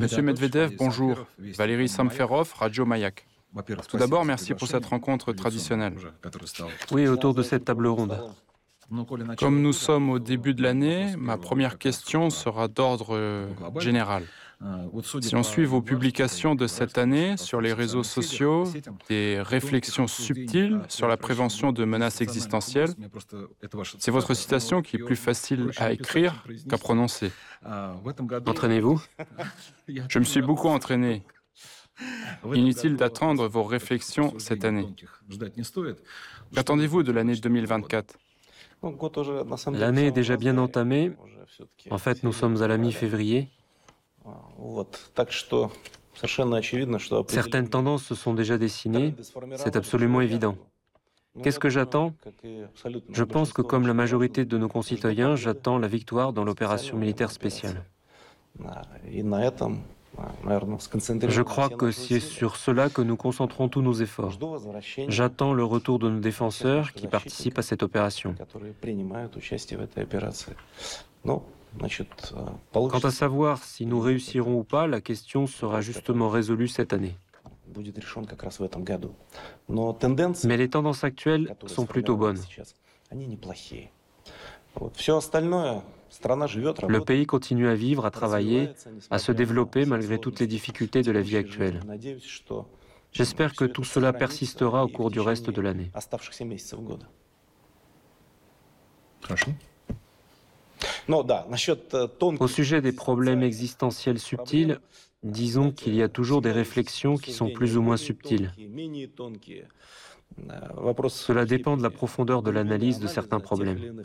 Monsieur Medvedev, bonjour. Valérie Samferov, Radio Mayak. Tout d'abord, merci pour cette rencontre traditionnelle. Oui, autour de cette table ronde. Comme nous sommes au début de l'année, ma première question sera d'ordre général. Si on suit vos publications de cette année sur les réseaux sociaux, des réflexions subtiles sur la prévention de menaces existentielles, c'est votre citation qui est plus facile à écrire qu'à prononcer. Entraînez-vous. Je me suis beaucoup entraîné. Inutile d'attendre vos réflexions cette année. Qu'attendez-vous de l'année 2024 L'année est déjà bien entamée. En fait, nous sommes à la mi-février. Certaines tendances se sont déjà dessinées, c'est absolument évident. Qu'est-ce que j'attends Je pense que comme la majorité de nos concitoyens, j'attends la victoire dans l'opération militaire spéciale. Je crois que c'est sur cela que nous concentrons tous nos efforts. J'attends le retour de nos défenseurs qui participent à cette opération. Quant à savoir si nous réussirons ou pas, la question sera justement résolue cette année. Mais les tendances actuelles sont plutôt bonnes. Le pays continue à vivre, à travailler, à se développer malgré toutes les difficultés de la vie actuelle. J'espère que tout cela persistera au cours du reste de l'année. Au sujet des problèmes existentiels subtils, disons qu'il y a toujours des réflexions qui sont plus ou moins subtiles. Cela dépend de la profondeur de l'analyse de certains problèmes.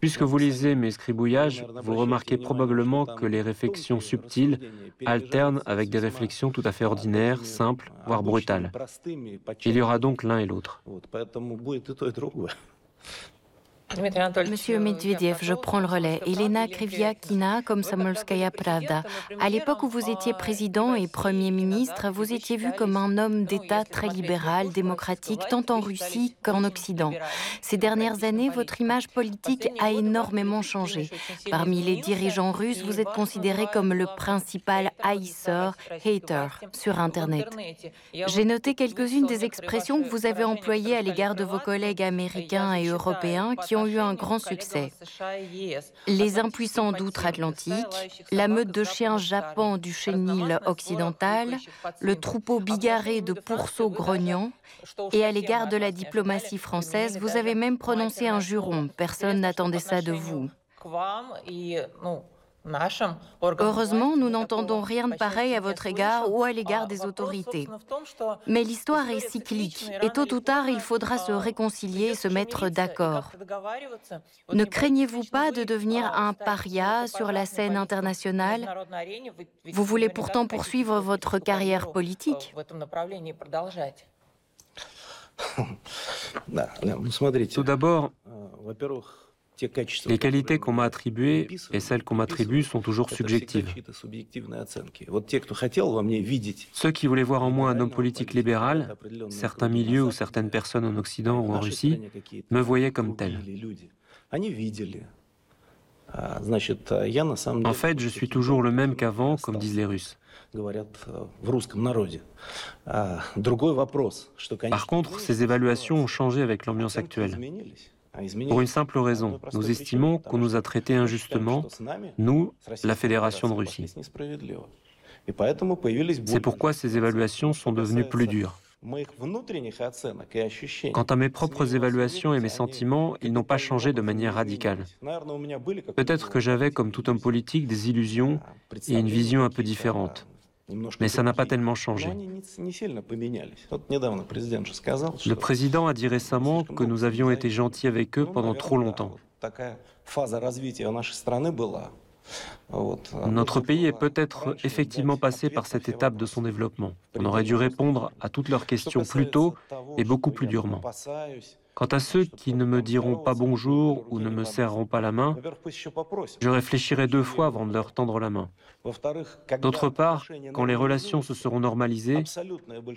Puisque vous lisez mes scribouillages, vous remarquez probablement que les réflexions subtiles alternent avec des réflexions tout à fait ordinaires, simples, voire brutales. Il y aura donc l'un et l'autre. Monsieur Medvedev, je prends le relais. Elena Kriviakina, comme Samolskaya Pravda. À l'époque où vous étiez président et Premier ministre, vous étiez vu comme un homme d'État très libéral, démocratique, tant en Russie qu'en Occident. Ces dernières années, votre image politique a énormément changé. Parmi les dirigeants russes, vous êtes considéré comme le principal haïsseur, hater, sur Internet. J'ai noté quelques-unes des expressions que vous avez employées à l'égard de vos collègues américains et européens qui ont eu un grand succès. Les impuissants d'outre-Atlantique, la meute de chiens japon du chenil occidental, le troupeau bigarré de pourceaux grognants, et à l'égard de la diplomatie française, vous avez même prononcé un juron. Personne n'attendait ça de vous. Heureusement, nous n'entendons rien de pareil à votre égard ou à l'égard des autorités. Mais l'histoire est cyclique et tôt ou tard, il faudra se réconcilier et se mettre d'accord. Ne craignez-vous pas de devenir un paria sur la scène internationale? Vous voulez pourtant poursuivre votre carrière politique? Tout d'abord, les qualités qu'on m'a attribuées et celles qu'on m'attribue sont toujours subjectives. Ceux qui voulaient voir en moi un homme politique libéral, certains milieux ou certaines personnes en Occident ou en Russie, me voyaient comme tel. En fait, je suis toujours le même qu'avant, comme disent les Russes. Par contre, ces évaluations ont changé avec l'ambiance actuelle. Pour une simple raison, nous estimons qu'on nous a traités injustement, nous, la Fédération de Russie. C'est pourquoi ces évaluations sont devenues plus dures. Quant à mes propres évaluations et mes sentiments, ils n'ont pas changé de manière radicale. Peut-être que j'avais, comme tout homme politique, des illusions et une vision un peu différente. Mais ça n'a pas tellement changé. Le président a dit récemment que nous avions été gentils avec eux pendant trop longtemps. Notre pays est peut-être effectivement passé par cette étape de son développement. On aurait dû répondre à toutes leurs questions plus tôt et beaucoup plus durement. Quant à ceux qui ne me diront pas bonjour ou ne me serreront pas la main, je réfléchirai deux fois avant de leur tendre la main. D'autre part, quand les relations se seront normalisées,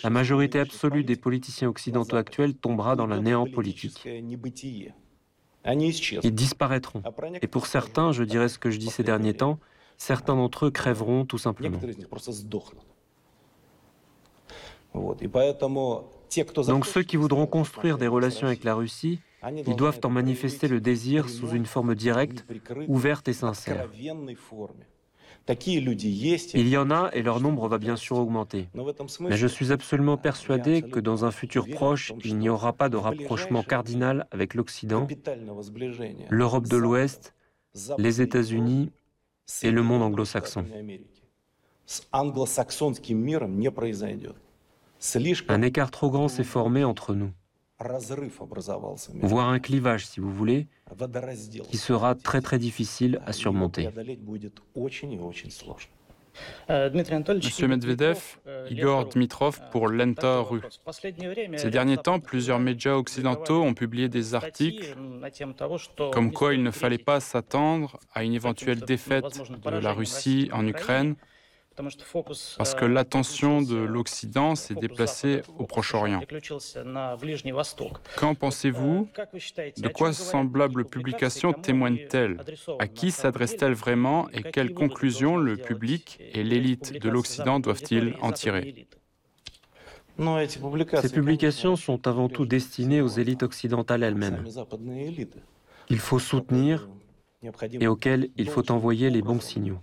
la majorité absolue des politiciens occidentaux actuels tombera dans la néant politique. Ils disparaîtront. Et pour certains, je dirais ce que je dis ces derniers temps, certains d'entre eux crèveront tout simplement. Donc ceux qui voudront construire des relations avec la Russie, ils doivent en manifester le désir sous une forme directe, ouverte et sincère. Il y en a et leur nombre va bien sûr augmenter. Mais je suis absolument persuadé que dans un futur proche, il n'y aura pas de rapprochement cardinal avec l'Occident, l'Europe de l'Ouest, les États-Unis et le monde anglo-saxon. Un écart trop grand s'est formé entre nous, voire un clivage, si vous voulez, qui sera très très difficile à surmonter. Monsieur Medvedev, Igor Dmitrov pour Lenta.ru. Ces derniers temps, plusieurs médias occidentaux ont publié des articles comme quoi il ne fallait pas s'attendre à une éventuelle défaite de la Russie en Ukraine parce que l'attention de l'Occident s'est déplacée au Proche-Orient. Qu'en pensez-vous? De quoi semblables publications témoignent-elles À qui s'adressent-elles vraiment et quelles conclusions le public et l'élite de l'Occident doivent-ils en tirer? Ces publications sont avant tout destinées aux élites occidentales elles-mêmes. Il faut soutenir et auxquelles il faut envoyer les bons signaux.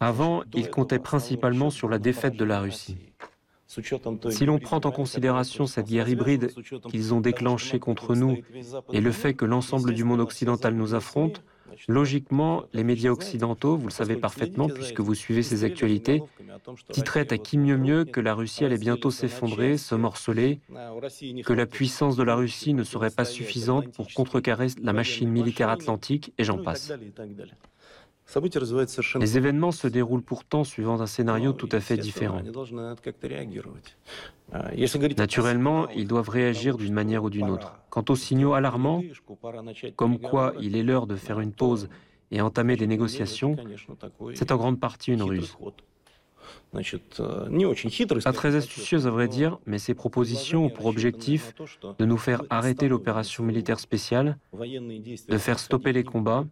Avant, ils comptaient principalement sur la défaite de la Russie. Si l'on prend en considération cette guerre hybride qu'ils ont déclenchée contre nous et le fait que l'ensemble du monde occidental nous affronte, logiquement, les médias occidentaux, vous le savez parfaitement puisque vous suivez ces actualités, titraient à qui mieux mieux que la Russie allait bientôt s'effondrer, se morceler, que la puissance de la Russie ne serait pas suffisante pour contrecarrer la machine militaire atlantique, et j'en passe. Les événements se déroulent pourtant suivant un scénario tout à fait différent. Naturellement, ils doivent réagir d'une manière ou d'une autre. Quant aux signaux alarmants, comme quoi il est l'heure de faire une pause et entamer des négociations, c'est en grande partie une ruse. Pas très astucieuse à vrai dire, mais ces propositions ont pour objectif de nous faire arrêter l'opération militaire spéciale, de faire stopper les combats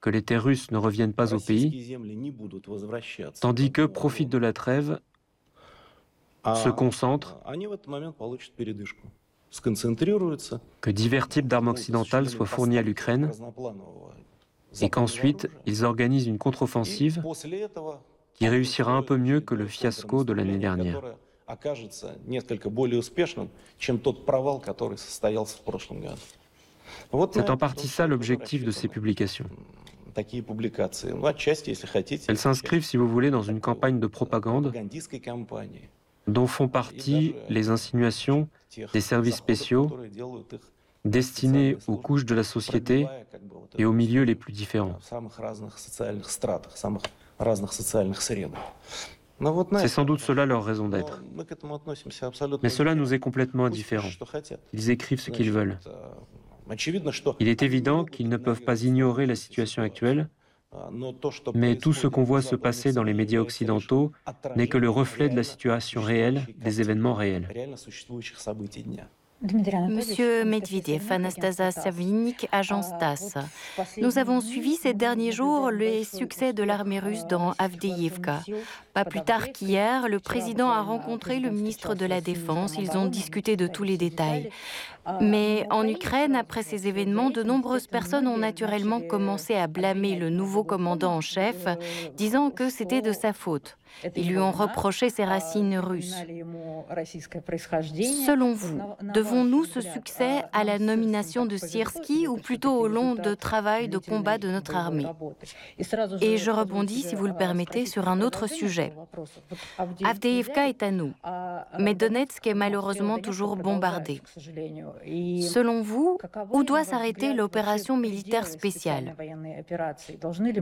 que les terres russes ne reviennent pas au pays, tandis que profitent de la trêve, se concentrent, que divers types d'armes occidentales soient fournis à l'Ukraine, et qu'ensuite ils organisent une contre-offensive qui réussira un peu mieux que le fiasco de l'année dernière. C'est en partie ça l'objectif de ces publications. Elles s'inscrivent, si vous voulez, dans une campagne de propagande dont font partie les insinuations des services spéciaux destinés aux couches de la société et aux milieux les plus différents. C'est sans doute cela leur raison d'être. Mais cela nous est complètement indifférent. Ils écrivent ce qu'ils veulent. Il est évident qu'ils ne peuvent pas ignorer la situation actuelle, mais tout ce qu'on voit se passer dans les médias occidentaux n'est que le reflet de la situation réelle, des événements réels. Monsieur Medvedev, Anastasia Savinik, agence TASS. Nous avons suivi ces derniers jours les succès de l'armée russe dans Avdeïevka. Pas plus tard qu'hier, le président a rencontré le ministre de la Défense. Ils ont discuté de tous les détails. Mais en Ukraine, après ces événements, de nombreuses personnes ont naturellement commencé à blâmer le nouveau commandant en chef, disant que c'était de sa faute. Ils lui ont reproché ses racines russes. Selon vous, devons-nous ce succès à la nomination de Sierski ou plutôt au long de travail de combat de notre armée? Et je rebondis, si vous le permettez, sur un autre sujet. Avdeivka est à nous, mais Donetsk est malheureusement toujours bombardé. Selon vous, où doit s'arrêter l'opération militaire spéciale?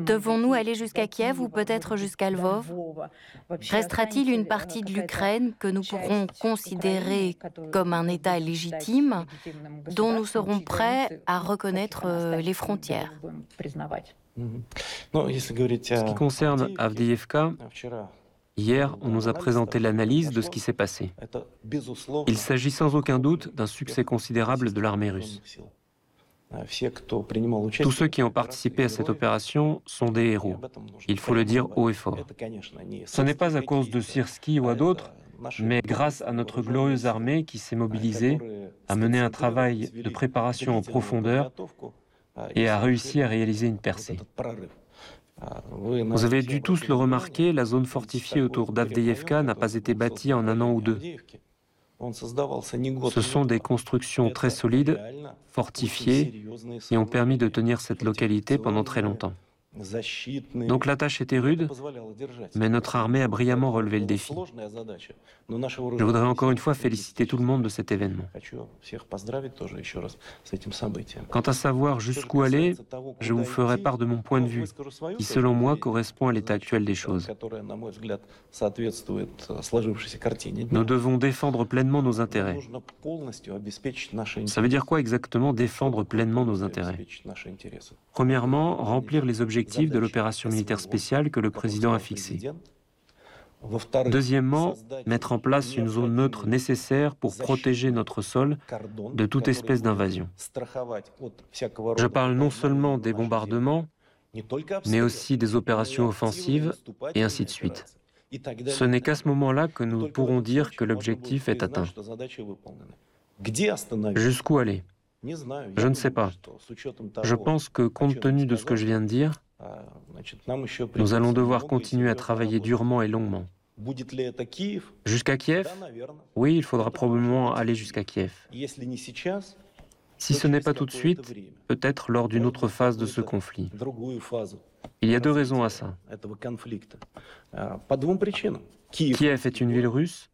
Devons-nous aller jusqu'à Kiev ou peut-être jusqu'à Lvov? Restera-t-il une partie de l'Ukraine que nous pourrons considérer comme un État légitime dont nous serons prêts à reconnaître euh, les frontières? Ce qui concerne Avdiivka, Hier, on nous a présenté l'analyse de ce qui s'est passé. Il s'agit sans aucun doute d'un succès considérable de l'armée russe. Tous ceux qui ont participé à cette opération sont des héros. Il faut le dire haut et fort. Ce n'est pas à cause de Sirski ou à d'autres, mais grâce à notre glorieuse armée qui s'est mobilisée, a mené un travail de préparation en profondeur et a réussi à réaliser une percée. Vous avez dû tous le remarquer, la zone fortifiée autour d'Avdeyevka n'a pas été bâtie en un an ou deux. Ce sont des constructions très solides, fortifiées, et ont permis de tenir cette localité pendant très longtemps. Donc la tâche était rude, mais notre armée a brillamment relevé le défi. Je voudrais encore une fois féliciter tout le monde de cet événement. Quant à savoir jusqu'où aller, je vous ferai part de mon point de vue, qui selon moi correspond à l'état actuel des choses. Nous devons défendre pleinement nos intérêts. Ça veut dire quoi exactement défendre pleinement nos intérêts? Premièrement, remplir les objectifs de l'opération militaire spéciale que le président a fixée. Deuxièmement, mettre en place une zone neutre nécessaire pour protéger notre sol de toute espèce d'invasion. Je parle non seulement des bombardements, mais aussi des opérations offensives et ainsi de suite. Ce n'est qu'à ce moment-là que nous pourrons dire que l'objectif est atteint. Jusqu'où aller? Je ne sais pas. Je pense que compte tenu de ce que je viens de dire, nous allons devoir continuer à travailler durement et longuement. Jusqu'à Kiev? Oui, il faudra probablement aller jusqu'à Kiev. Si ce n'est pas tout de suite, peut-être lors d'une autre phase de ce conflit. Il y a deux raisons à ça. Kiev est une ville russe,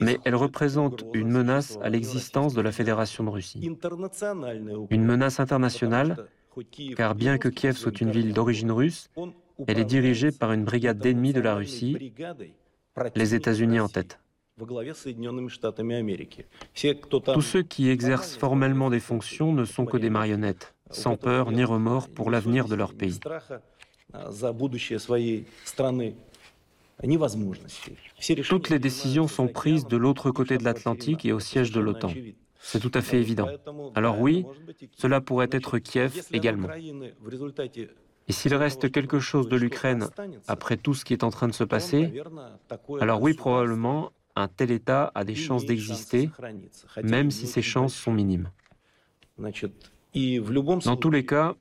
mais elle représente une menace à l'existence de la Fédération de Russie. Une menace internationale, car bien que Kiev soit une ville d'origine russe, elle est dirigée par une brigade d'ennemis de la Russie, les États-Unis en tête. Tous ceux qui exercent formellement des fonctions ne sont que des marionnettes, sans peur ni remords pour l'avenir de leur pays. Toutes les décisions sont prises de l'autre côté de l'Atlantique et au siège de l'OTAN. C'est tout à fait évident. Alors oui, cela pourrait être Kiev également. Et s'il reste quelque chose de l'Ukraine après tout ce qui est en train de se passer, alors oui, probablement, un tel État a des chances d'exister, même si ces chances sont minimes. Dans tous les cas,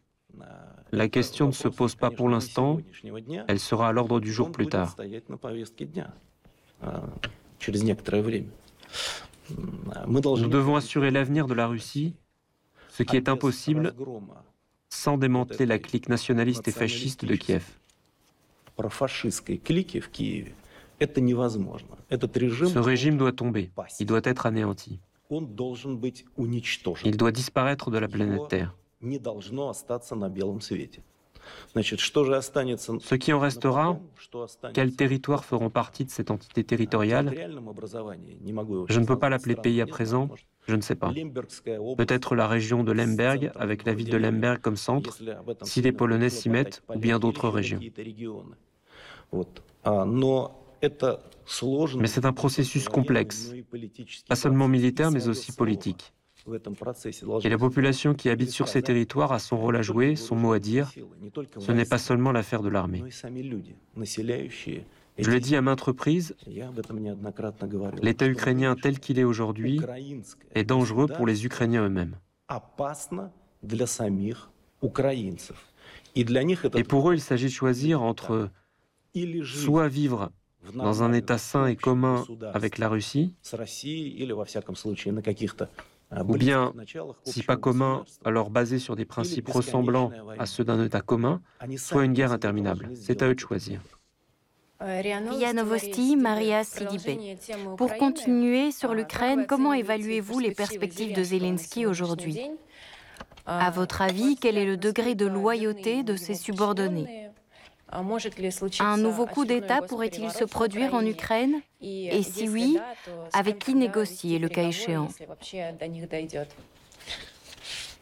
la question ne se pose pas pour l'instant, elle sera à l'ordre du jour plus tard. Nous devons assurer l'avenir de la Russie, ce qui est impossible sans démanteler la clique nationaliste et fasciste de Kiev. Ce régime doit tomber, il doit être anéanti. Il doit disparaître de la planète Terre. Ce qui en restera, quels territoires feront partie de cette entité territoriale? Je ne peux pas l'appeler pays à présent, je ne sais pas. Peut-être la région de Lemberg, avec la ville de Lemberg comme centre, si les Polonais s'y mettent, ou bien d'autres régions. Mais c'est un processus complexe, pas seulement militaire, mais aussi politique. Et la population qui habite sur ces territoires a son rôle à jouer, son mot à dire. Ce n'est pas seulement l'affaire de l'armée. Je l'ai dit à maintes reprises, l'État ukrainien tel qu'il est aujourd'hui est dangereux pour les Ukrainiens eux-mêmes. Et pour eux, il s'agit de choisir entre soit vivre dans un État sain et commun avec la Russie, ou bien, si pas commun, alors basé sur des principes ressemblants à ceux d'un État commun, soit une guerre interminable. C'est à eux de choisir. Ria Novosti, Maria Sidibé. Pour continuer sur l'Ukraine, comment évaluez-vous les perspectives de Zelensky aujourd'hui? À votre avis, quel est le degré de loyauté de ses subordonnés? Un nouveau coup d'État pourrait-il se produire en Ukraine Et si oui, avec qui négocier le cas échéant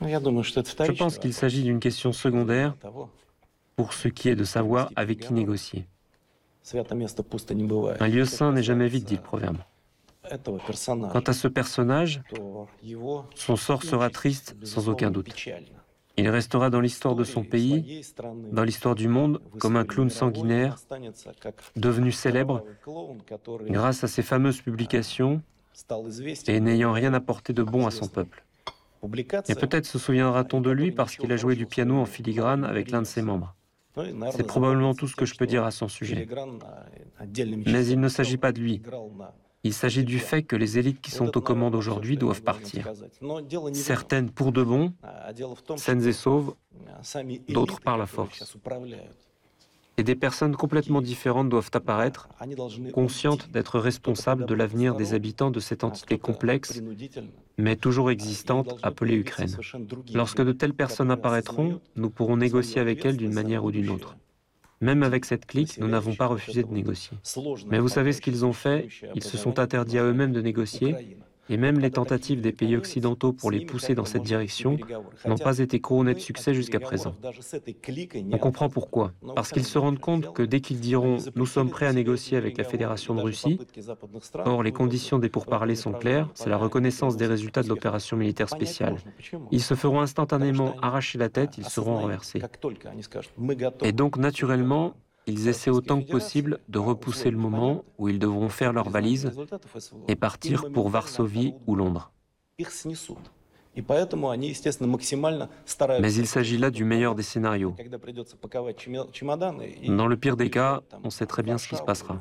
Je pense qu'il s'agit d'une question secondaire pour ce qui est de savoir avec qui négocier. Un lieu saint n'est jamais vide, dit le proverbe. Quant à ce personnage, son sort sera triste sans aucun doute. Il restera dans l'histoire de son pays, dans l'histoire du monde, comme un clown sanguinaire, devenu célèbre grâce à ses fameuses publications et n'ayant rien apporté de bon à son peuple. Et peut-être se souviendra-t-on de lui parce qu'il a joué du piano en filigrane avec l'un de ses membres. C'est probablement tout ce que je peux dire à son sujet. Mais il ne s'agit pas de lui. Il s'agit du fait que les élites qui sont aux commandes aujourd'hui doivent partir. Certaines pour de bon, saines et sauves, d'autres par la force et des personnes complètement différentes doivent apparaître, conscientes d'être responsables de l'avenir des habitants de cette entité complexe, mais toujours existante, appelée Ukraine. Lorsque de telles personnes apparaîtront, nous pourrons négocier avec elles d'une manière ou d'une autre. Même avec cette clique, nous n'avons pas refusé de négocier. Mais vous savez ce qu'ils ont fait? Ils se sont interdits à eux-mêmes de négocier et même les tentatives des pays occidentaux pour les pousser dans cette direction n'ont pas été couronnées de succès jusqu'à présent. On comprend pourquoi. Parce qu'ils se rendent compte que dès qu'ils diront ⁇ nous sommes prêts à négocier avec la Fédération de Russie ⁇ or les conditions des pourparlers sont claires, c'est la reconnaissance des résultats de l'opération militaire spéciale. Ils se feront instantanément arracher la tête, ils seront renversés. Et donc naturellement, ils essaient autant que possible de repousser le moment où ils devront faire leurs valises et partir pour Varsovie ou Londres. Mais il s'agit là du meilleur des scénarios. Dans le pire des cas, on sait très bien ce qui se passera.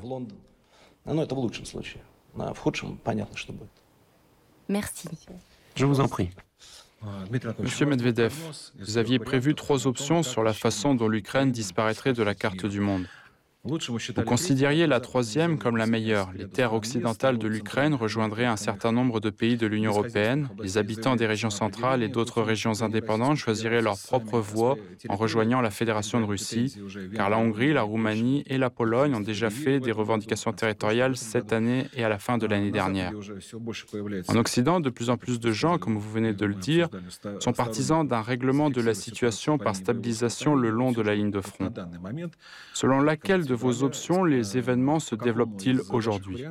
Merci. Je vous en prie. Monsieur Medvedev, vous aviez prévu trois options sur la façon dont l'Ukraine disparaîtrait de la carte du monde. Vous considériez la troisième comme la meilleure. Les terres occidentales de l'Ukraine rejoindraient un certain nombre de pays de l'Union européenne. Les habitants des régions centrales et d'autres régions indépendantes choisiraient leur propre voie en rejoignant la Fédération de Russie, car la Hongrie, la Roumanie et la Pologne ont déjà fait des revendications territoriales cette année et à la fin de l'année dernière. En Occident, de plus en plus de gens, comme vous venez de le dire, sont partisans d'un règlement de la situation par stabilisation le long de la ligne de front, selon laquelle de vos options les événements se développent-ils aujourd'hui?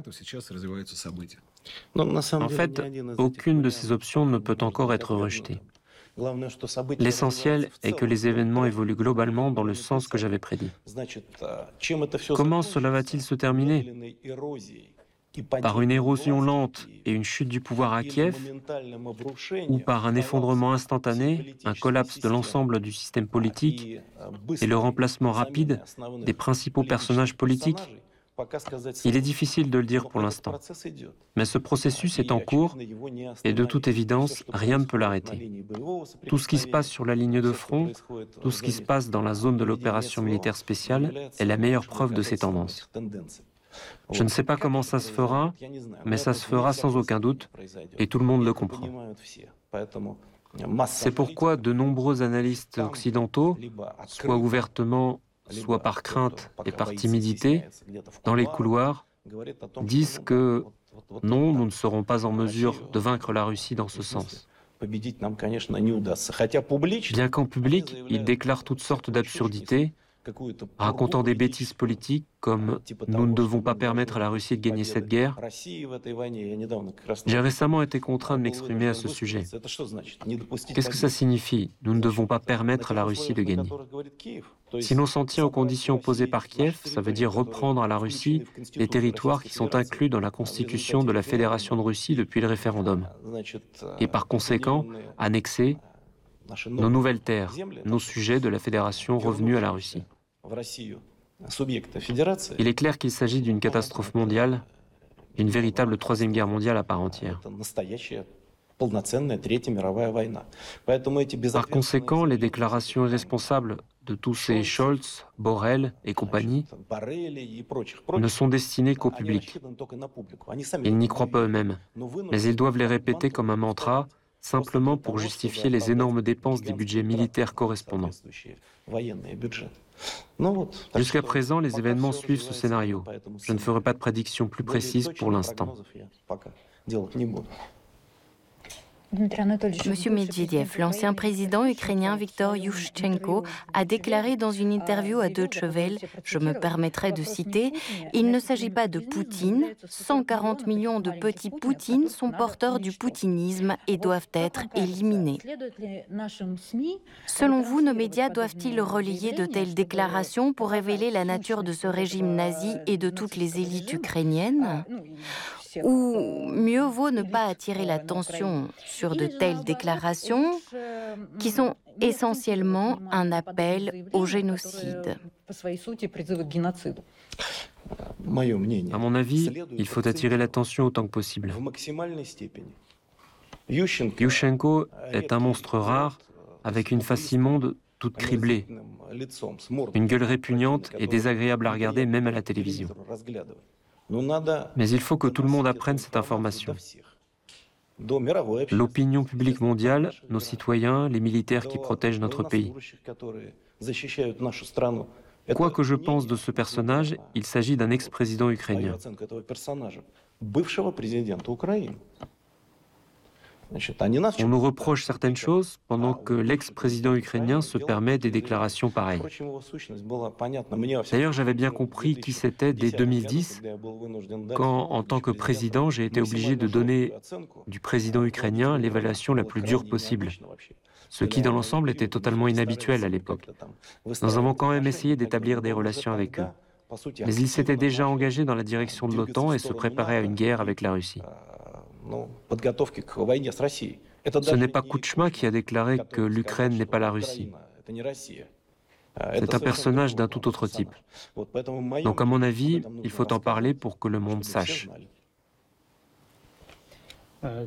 En fait, aucune de ces options ne peut encore être rejetée. L'essentiel est que les événements évoluent globalement dans le sens que j'avais prédit. Comment cela va-t-il se terminer? Par une érosion lente et une chute du pouvoir à Kiev ou par un effondrement instantané, un collapse de l'ensemble du système politique et le remplacement rapide des principaux personnages politiques il est difficile de le dire pour l'instant, mais ce processus est en cours et de toute évidence, rien ne peut l'arrêter. Tout ce qui se passe sur la ligne de front, tout ce qui se passe dans la zone de l'opération militaire spéciale est la meilleure preuve de ces tendances. Je ne sais pas comment ça se fera, mais ça se fera sans aucun doute, et tout le monde le comprend. C'est pourquoi de nombreux analystes occidentaux, soit ouvertement, soit par crainte et par timidité, dans les couloirs, disent que non, nous ne serons pas en mesure de vaincre la Russie dans ce sens. Bien qu'en public, ils déclarent toutes sortes d'absurdités, racontant des bêtises politiques comme nous ne devons pas permettre à la Russie de gagner cette guerre. J'ai récemment été contraint de m'exprimer à ce sujet. Qu'est-ce que ça signifie? Nous ne devons pas permettre à la Russie de gagner. Si l'on s'en tient aux conditions posées par Kiev, ça veut dire reprendre à la Russie les territoires qui sont inclus dans la constitution de la Fédération de Russie depuis le référendum. Et par conséquent, annexer nos nouvelles terres, nos sujets de la Fédération revenus à la Russie. Il est clair qu'il s'agit d'une catastrophe mondiale, une véritable troisième guerre mondiale à part entière. Par conséquent, les déclarations irresponsables de tous ces Scholz, Borrell et compagnie ne sont destinées qu'au public. Ils n'y croient pas eux-mêmes, mais ils doivent les répéter comme un mantra simplement pour justifier les énormes dépenses des budgets militaires correspondants. Jusqu'à présent, les événements suivent ce scénario. Je ne ferai pas de prédiction plus précise pour l'instant. Monsieur Medvedev, l'ancien président ukrainien Viktor Yushchenko a déclaré dans une interview à Deutsche Welle, je me permettrai de citer, Il ne s'agit pas de Poutine, 140 millions de petits Poutines sont porteurs du poutinisme et doivent être éliminés. Selon vous, nos médias doivent-ils relayer de telles déclarations pour révéler la nature de ce régime nazi et de toutes les élites ukrainiennes ou mieux vaut ne pas attirer l'attention sur de telles déclarations qui sont essentiellement un appel au génocide. À mon avis, il faut attirer l'attention autant que possible. Yushchenko est un monstre rare avec une face immonde toute criblée, une gueule répugnante et désagréable à regarder même à la télévision. Mais il faut que tout le monde apprenne cette information. L'opinion publique mondiale, nos citoyens, les militaires qui protègent notre pays. Quoi que je pense de ce personnage, il s'agit d'un ex-président ukrainien. On nous reproche certaines choses pendant que l'ex-président ukrainien se permet des déclarations pareilles. D'ailleurs, j'avais bien compris qui c'était dès 2010, quand, en tant que président, j'ai été obligé de donner du président ukrainien l'évaluation la plus dure possible, ce qui, dans l'ensemble, était totalement inhabituel à l'époque. Nous avons quand même essayé d'établir des relations avec eux. Mais ils s'étaient déjà engagés dans la direction de l'OTAN et se préparaient à une guerre avec la Russie. Ce n'est pas Kouchma qui a déclaré que l'Ukraine n'est pas la Russie. C'est un personnage d'un tout autre type. Donc à mon avis, il faut en parler pour que le monde sache.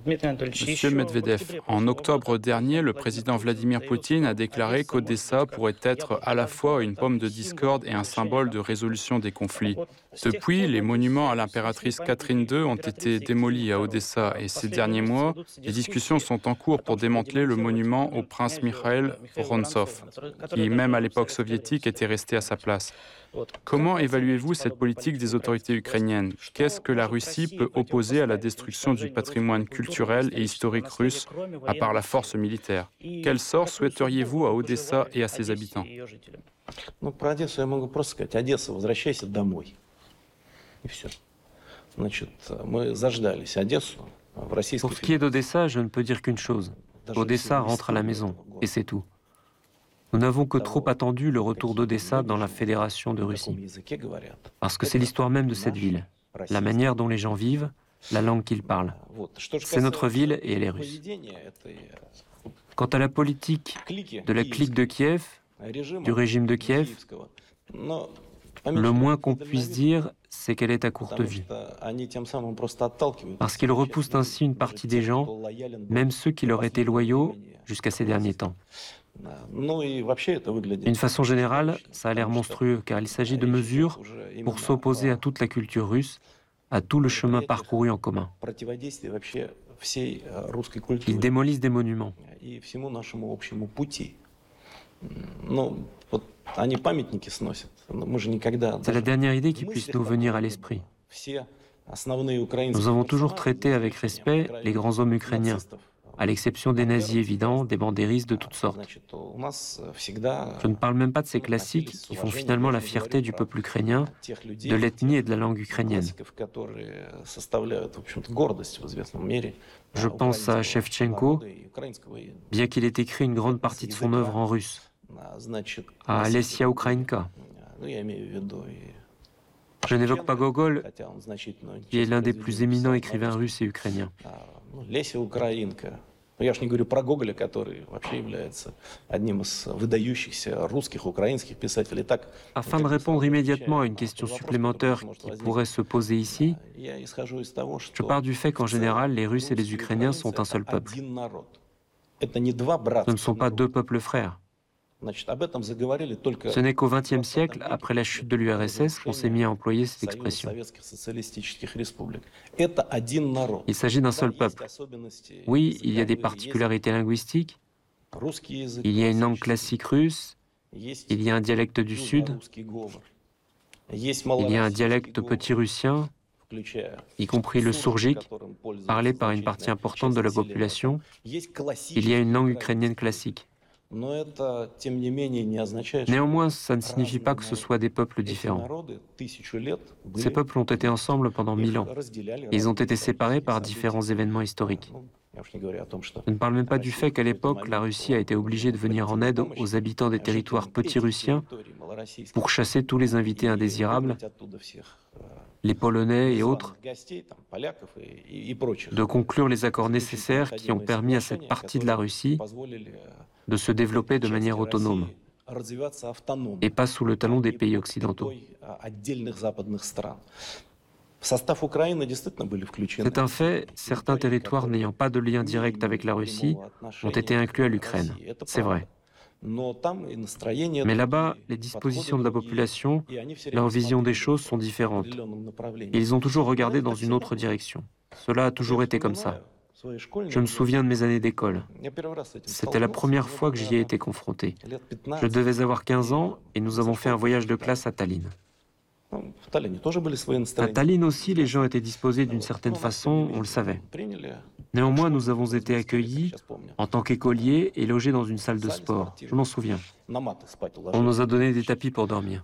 Monsieur Medvedev, en octobre dernier, le président Vladimir Poutine a déclaré qu'Odessa pourrait être à la fois une pomme de discorde et un symbole de résolution des conflits. Depuis, les monuments à l'impératrice Catherine II ont été démolis à Odessa et ces derniers mois, les discussions sont en cours pour démanteler le monument au prince Mikhail Vorontsov, qui même à l'époque soviétique était resté à sa place. Comment évaluez-vous cette politique des autorités ukrainiennes? Qu'est-ce que la Russie peut opposer à la destruction du patrimoine culturel et historique russe, à part la force militaire? Quel sort souhaiteriez-vous à Odessa et à ses habitants? Pour ce qui est d'Odessa, je ne peux dire qu'une chose. Odessa rentre à la maison, et c'est tout. Nous n'avons que trop attendu le retour d'Odessa dans la Fédération de Russie. Parce que c'est l'histoire même de cette ville, la manière dont les gens vivent, la langue qu'ils parlent. C'est notre ville et elle est russe. Quant à la politique de la clique de Kiev, du régime de Kiev, le moins qu'on puisse dire, c'est qu'elle est à courte vie. Parce qu'ils repoussent ainsi une partie des gens, même ceux qui leur étaient loyaux jusqu'à ces derniers temps. D'une façon générale, ça a l'air monstrueux car il s'agit de mesures pour s'opposer à toute la culture russe, à tout le chemin parcouru en commun. Ils démolissent des monuments. C'est la dernière idée qui puisse nous venir à l'esprit. Nous avons toujours traité avec respect les grands hommes ukrainiens, à l'exception des nazis évidents, des bandéristes de toutes sortes. Je ne parle même pas de ces classiques qui font finalement la fierté du peuple ukrainien, de l'ethnie et de la langue ukrainienne. Je pense à Shevchenko, bien qu'il ait écrit une grande partie de son œuvre en russe, à Alessia Ukrainka. Je n'évoque pas Gogol, qui est l'un des plus éminents écrivains russes et ukrainiens. Леся Украинка. Я же не говорю про Гоголя, который вообще является одним из выдающихся русских, украинских писателей. Так, Afin de répondre immédiatement à une question supplémentaire qui pourrait se poser ici, je pars du fait qu'en général, les Russes et les Ukrainiens sont un seul peuple. Ce ne sont pas deux peuples frères. Ce n'est qu'au XXe siècle, après la chute de l'URSS, qu'on s'est mis à employer cette expression. Il s'agit d'un seul peuple. Oui, il y a des particularités linguistiques. Il y a une langue classique russe. Il y a un dialecte du Sud. Il y a un dialecte petit russien y compris le sourgique, parlé par une partie importante de la population, il y a une langue ukrainienne classique. Néanmoins, ça ne signifie pas que ce soit des peuples différents. Ces peuples ont été ensemble pendant mille ans. Ils ont été séparés par différents événements historiques. Je ne parle même pas du fait qu'à l'époque, la Russie a été obligée de venir en aide aux habitants des territoires petits russiens pour chasser tous les invités indésirables, les Polonais et autres, de conclure les accords nécessaires qui ont permis à cette partie de la Russie de se développer de manière autonome et pas sous le talon des pays occidentaux. C'est un fait, certains territoires n'ayant pas de lien direct avec la Russie ont été inclus à l'Ukraine. C'est vrai. Mais là-bas, les dispositions de la population, leur vision des choses sont différentes. Ils ont toujours regardé dans une autre direction. Cela a toujours été comme ça. Je me souviens de mes années d'école. C'était la première fois que j'y ai été confronté. Je devais avoir 15 ans et nous avons fait un voyage de classe à Tallinn. À Tallinn aussi, les gens étaient disposés d'une certaine façon, on le savait. Néanmoins, nous avons été accueillis en tant qu'écoliers et logés dans une salle de sport. Je m'en souviens. On nous a donné des tapis pour dormir.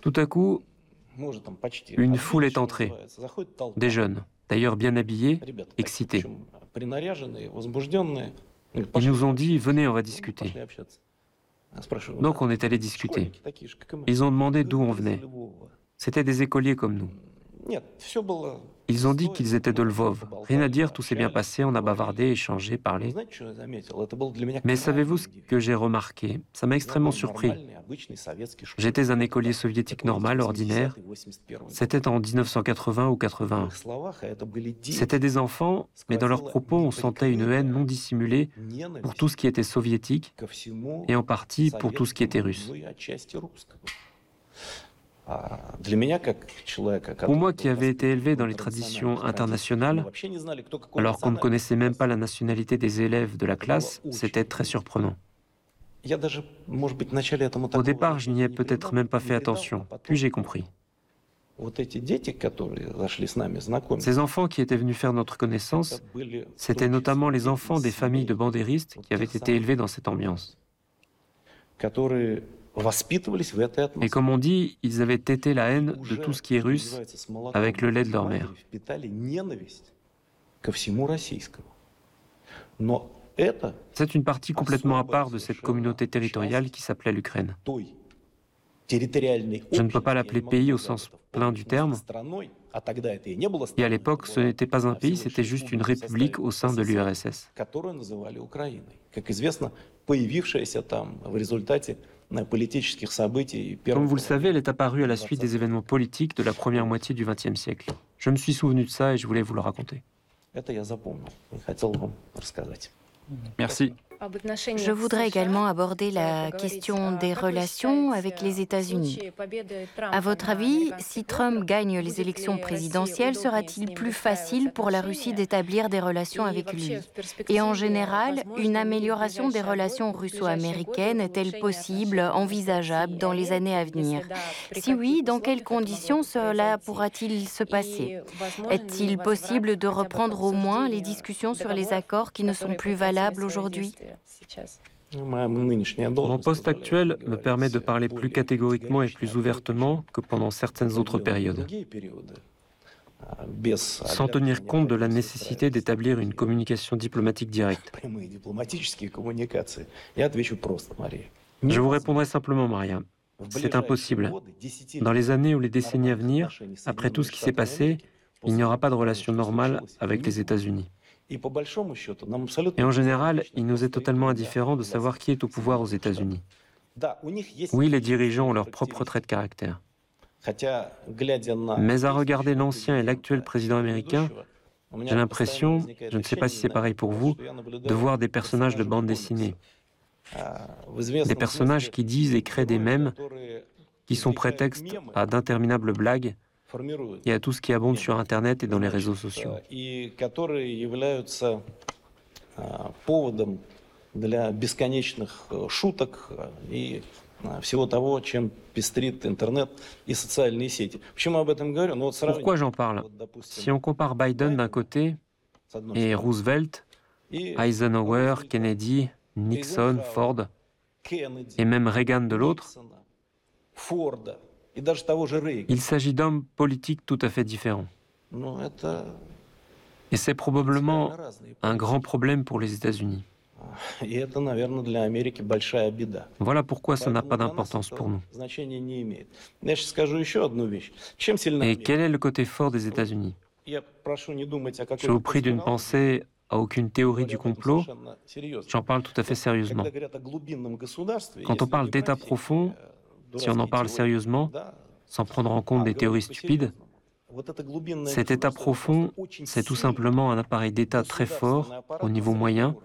Tout à coup, une foule est entrée. Des jeunes, d'ailleurs bien habillés, excités. Ils nous ont dit, venez, on va discuter. Donc on est allé discuter. Ils ont demandé d'où on venait. C'était des écoliers comme nous. Ils ont dit qu'ils étaient de Lvov. Rien à dire, tout s'est bien passé, on a bavardé, échangé, parlé. Mais savez-vous ce que j'ai remarqué? Ça m'a extrêmement surpris. J'étais un écolier soviétique normal, ordinaire. C'était en 1980 ou 81. C'était des enfants, mais dans leurs propos, on sentait une haine non dissimulée pour tout ce qui était soviétique et en partie pour tout ce qui était russe. Pour moi qui avais été élevé dans les traditions internationales, alors qu'on ne connaissait même pas la nationalité des élèves de la classe, c'était très surprenant. Au départ, je n'y ai peut-être même pas fait attention, puis j'ai compris. Ces enfants qui étaient venus faire notre connaissance, c'étaient notamment les enfants des familles de bandéristes qui avaient été élevés dans cette ambiance. Et comme on dit, ils avaient tété la haine de tout ce qui est russe avec le lait de leur mère. C'est une partie complètement à part de cette communauté territoriale qui s'appelait l'Ukraine. Je ne peux pas l'appeler pays au sens plein du terme. Et à l'époque, ce n'était pas un pays, c'était juste une république au sein de l'URSS. Comme vous le savez, elle est apparue à la suite des événements politiques de la première moitié du XXe siècle. Je me suis souvenu de ça et je voulais vous le raconter. Merci. Je voudrais également aborder la question des relations avec les États-Unis. À votre avis, si Trump gagne les élections présidentielles, sera-t-il plus facile pour la Russie d'établir des relations avec lui? Et en général, une amélioration des relations russo-américaines est-elle possible, envisageable dans les années à venir? Si oui, dans quelles conditions cela pourra-t-il se passer? Est-il possible de reprendre au moins les discussions sur les accords qui ne sont plus valables aujourd'hui mon poste actuel me permet de parler plus catégoriquement et plus ouvertement que pendant certaines autres périodes, sans tenir compte de la nécessité d'établir une communication diplomatique directe. Je vous répondrai simplement, Maria. C'est impossible. Dans les années ou les décennies à venir, après tout ce qui s'est passé, il n'y aura pas de relation normale avec les États-Unis. Et en général, il nous est totalement indifférent de savoir qui est au pouvoir aux États-Unis. Oui, les dirigeants ont leur propre trait de caractère. Mais à regarder l'ancien et l'actuel président américain, j'ai l'impression, je ne sais pas si c'est pareil pour vous, de voir des personnages de bande dessinée. Des personnages qui disent et créent des mèmes qui sont prétextes à d'interminables blagues et à tout ce qui abonde sur Internet et dans les réseaux sociaux. Pourquoi j'en parle? Si on compare Biden d'un côté et Roosevelt, Eisenhower, Kennedy, Nixon, Ford et même Reagan de l'autre, il s'agit d'hommes politiques tout à fait différents. Et c'est probablement un grand problème pour les États-Unis. Voilà pourquoi ça n'a pas d'importance pour nous. Et quel est le côté fort des États-Unis? Je vous prie d'une pensée à aucune théorie du complot. J'en parle tout à fait sérieusement. Quand on parle d'État profond, si on en parle sérieusement, sans prendre en compte des théories stupides, cet état profond, c'est tout simplement un appareil d'État très fort, au niveau moyen,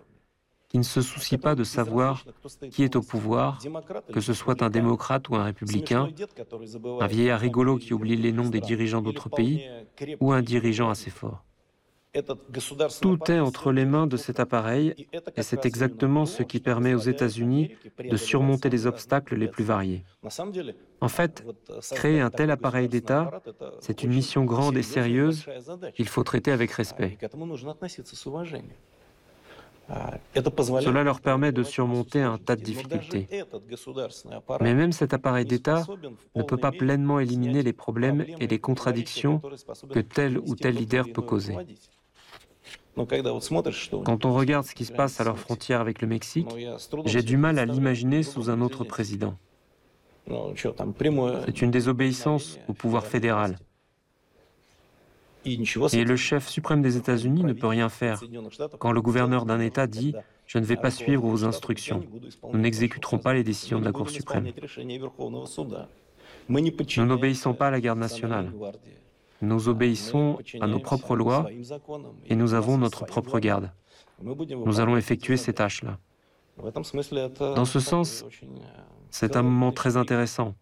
qui ne se soucie pas de savoir qui est au pouvoir, que ce soit un démocrate ou un républicain, un vieillard rigolo qui oublie les noms des dirigeants d'autres pays, ou un dirigeant assez fort. Tout est entre les mains de cet appareil et c'est exactement ce qui permet aux États-Unis de surmonter les obstacles les plus variés. En fait, créer un tel appareil d'État, c'est une mission grande et sérieuse qu'il faut traiter avec respect. Cela leur permet de surmonter un tas de difficultés. Mais même cet appareil d'État ne peut pas pleinement éliminer les problèmes et les contradictions que tel ou tel leader peut causer. Quand on regarde ce qui se passe à leur frontière avec le Mexique, j'ai du mal à l'imaginer sous un autre président. C'est une désobéissance au pouvoir fédéral. Et le chef suprême des États-Unis ne peut rien faire. Quand le gouverneur d'un État dit ⁇ Je ne vais pas suivre vos instructions, nous n'exécuterons pas les décisions de la Cour suprême ⁇ Nous n'obéissons pas à la garde nationale. Nous obéissons à nos propres lois et nous avons notre propre garde. Nous allons effectuer ces tâches-là. Dans ce sens, c'est un moment très intéressant.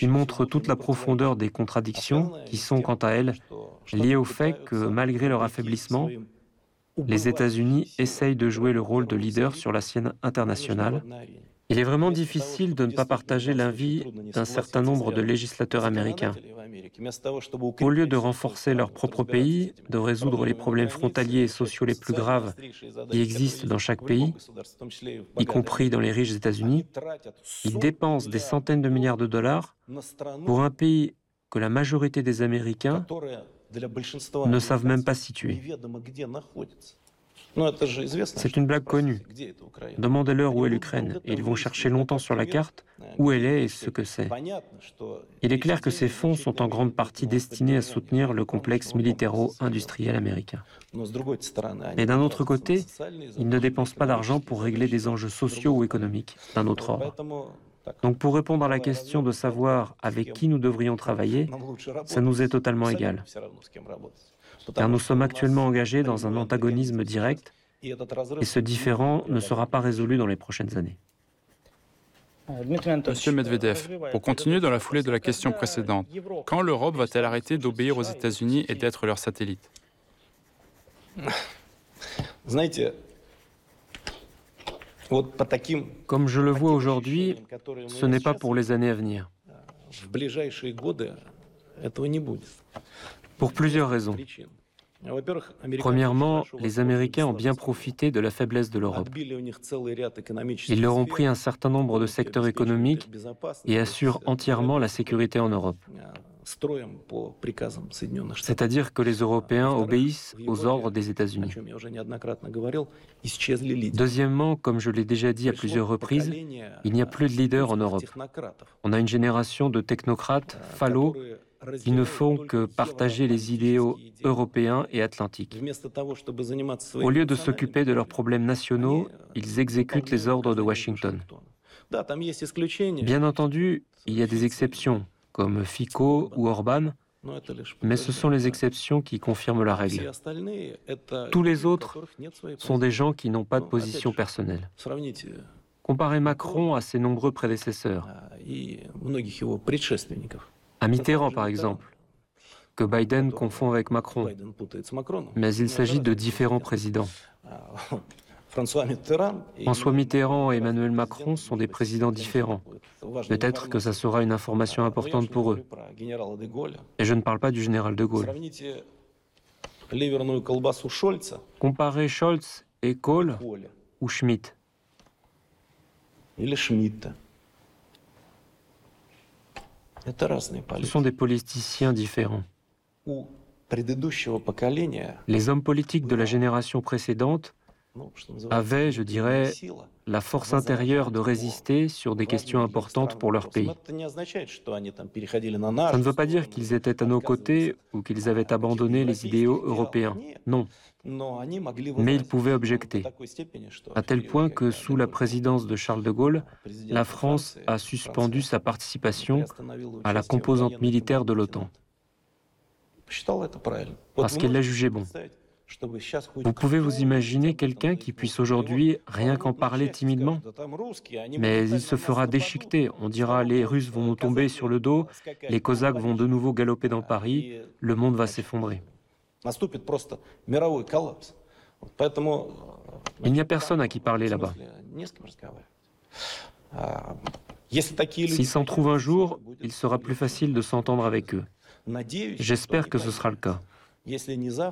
Il montre toute la profondeur des contradictions qui sont, quant à elles, liées au fait que, malgré leur affaiblissement, les États-Unis essayent de jouer le rôle de leader sur la scène internationale il est vraiment difficile de ne pas partager l'avis d'un certain nombre de législateurs américains. Au lieu de renforcer leur propre pays, de résoudre les problèmes frontaliers et sociaux les plus graves qui existent dans chaque pays, y compris dans les riches États-Unis, ils dépensent des centaines de milliards de dollars pour un pays que la majorité des Américains ne savent même pas situer. C'est une blague connue. Demandez-leur où est l'Ukraine. et ils vont chercher longtemps sur la carte. où elle est et ce que c'est. Il est clair que ces fonds sont en grande partie destinés à soutenir le complexe militaro-industriel américain. Mais d'un autre côté, ils ne dépensent pas d'argent pour régler des enjeux sociaux ou économiques d'un autre ordre. Donc pour répondre à la question de savoir avec qui nous devrions travailler, ça nous est totalement égal car nous sommes actuellement engagés dans un antagonisme direct et ce différend ne sera pas résolu dans les prochaines années. Monsieur Medvedev, pour continuer dans la foulée de la question précédente, quand l'Europe va-t-elle arrêter d'obéir aux États-Unis et d'être leur satellite? Comme je le vois aujourd'hui, ce n'est pas pour les années à venir. Pour plusieurs raisons. Premièrement, les Américains ont bien profité de la faiblesse de l'Europe. Ils leur ont pris un certain nombre de secteurs économiques et assurent entièrement la sécurité en Europe. C'est-à-dire que les Européens obéissent aux ordres des États-Unis. Deuxièmement, comme je l'ai déjà dit à plusieurs reprises, il n'y a plus de leaders en Europe. On a une génération de technocrates, fallots, qui ne font que partager les idéaux européens et atlantiques. Au lieu de s'occuper de leurs problèmes nationaux, ils exécutent les ordres de Washington. Bien entendu, il y a des exceptions, comme Fico ou Orban, mais ce sont les exceptions qui confirment la règle. Tous les autres sont des gens qui n'ont pas de position personnelle. Comparez Macron à ses nombreux prédécesseurs à Mitterrand par exemple, que Biden confond avec Macron. Mais il s'agit de différents présidents. François Mitterrand et Emmanuel Macron sont des présidents différents. Peut-être que ça sera une information importante pour eux. Et je ne parle pas du général de Gaulle. Comparez Scholz et Kohl ou Schmitt. Ce sont des politiciens différents. Les hommes politiques de la génération précédente avaient, je dirais, la force intérieure de résister sur des questions importantes pour leur pays. Ça ne veut pas dire qu'ils étaient à nos côtés ou qu'ils avaient abandonné les idéaux européens. Non. Mais ils pouvaient objecter, à tel point que sous la présidence de Charles de Gaulle, la France a suspendu sa participation à la composante militaire de l'OTAN, parce qu'elle l'a jugé bon. Vous pouvez vous imaginer quelqu'un qui puisse aujourd'hui rien qu'en parler timidement, mais il se fera déchiqueter. On dira les Russes vont nous tomber sur le dos, les Cosaques vont de nouveau galoper dans Paris, le monde va s'effondrer. Il n'y a personne à qui parler là-bas. S'ils s'en trouvent un jour, il sera plus facile de s'entendre avec eux. J'espère que ce sera le cas.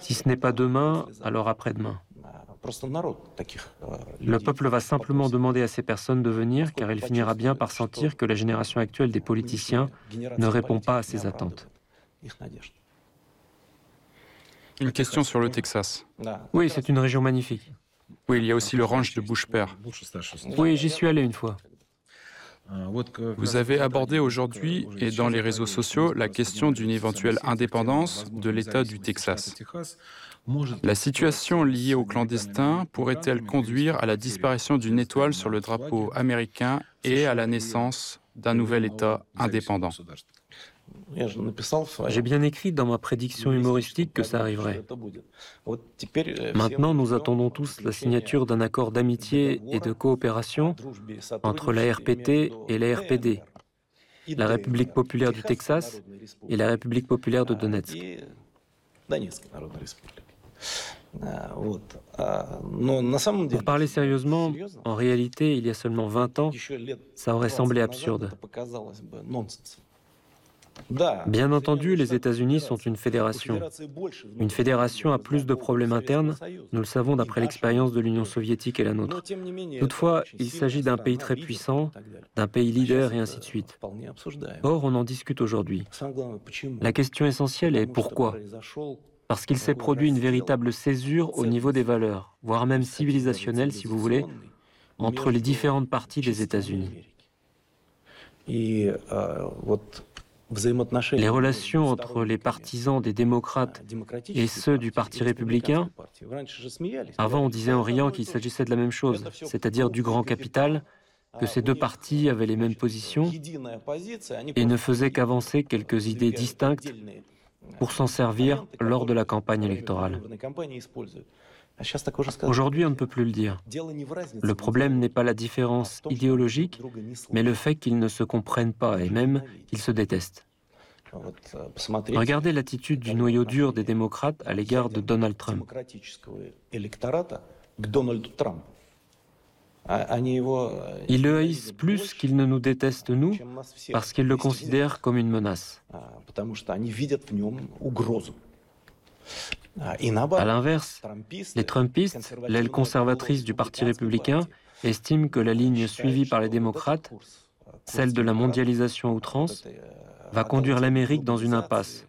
Si ce n'est pas demain, alors après-demain. Le peuple va simplement demander à ces personnes de venir car il finira bien par sentir que la génération actuelle des politiciens ne répond pas à ses attentes. Une question sur le Texas. Oui, c'est une région magnifique. Oui, il y a aussi le ranch de Bush père. Oui, j'y suis allé une fois. Vous avez abordé aujourd'hui et dans les réseaux sociaux la question d'une éventuelle indépendance de l'État du Texas. La situation liée aux clandestins pourrait-elle conduire à la disparition d'une étoile sur le drapeau américain et à la naissance d'un nouvel État indépendant? J'ai bien écrit dans ma prédiction humoristique que ça arriverait. Maintenant, nous attendons tous la signature d'un accord d'amitié et de coopération entre la RPT et la RPD, la République populaire du Texas et la République populaire de Donetsk. Pour parler sérieusement, en réalité, il y a seulement 20 ans, ça aurait semblé absurde. Bien entendu, les États-Unis sont une fédération. Une fédération a plus de problèmes internes, nous le savons d'après l'expérience de l'Union soviétique et la nôtre. Toutefois, il s'agit d'un pays très puissant, d'un pays leader et ainsi de suite. Or, on en discute aujourd'hui. La question essentielle est pourquoi? Parce qu'il s'est produit une véritable césure au niveau des valeurs, voire même civilisationnelle si vous voulez, entre les différentes parties des États-Unis. Les relations entre les partisans des démocrates et ceux du Parti républicain, avant on disait en riant qu'il s'agissait de la même chose, c'est-à-dire du grand capital, que ces deux partis avaient les mêmes positions et ne faisaient qu'avancer quelques idées distinctes pour s'en servir lors de la campagne électorale. Aujourd'hui, on ne peut plus le dire. Le problème n'est pas la différence idéologique, mais le fait qu'ils ne se comprennent pas et même qu'ils se détestent. Regardez l'attitude du noyau dur des démocrates à l'égard de Donald Trump. Ils le haïssent plus qu'ils ne nous détestent nous parce qu'ils le considèrent comme une menace. À l'inverse, les Trumpistes, l'aile conservatrice du Parti républicain, estiment que la ligne suivie par les démocrates, celle de la mondialisation à outrance, va conduire l'Amérique dans une impasse.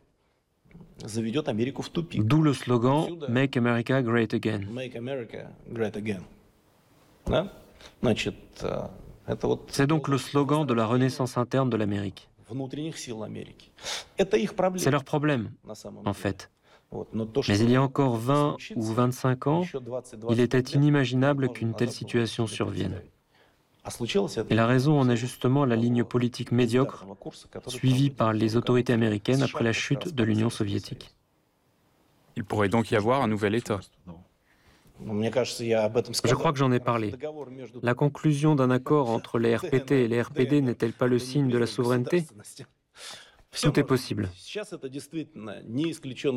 D'où le slogan Make America Great Again. C'est donc le slogan de la renaissance interne de l'Amérique. C'est leur problème, en fait. Mais il y a encore 20 ou 25 ans, il était inimaginable qu'une telle situation survienne. Et la raison en est justement la ligne politique médiocre suivie par les autorités américaines après la chute de l'Union soviétique. Il pourrait donc y avoir un nouvel État. Je crois que j'en ai parlé. La conclusion d'un accord entre les RPT et les RPD n'est-elle pas le signe de la souveraineté? Tout est possible.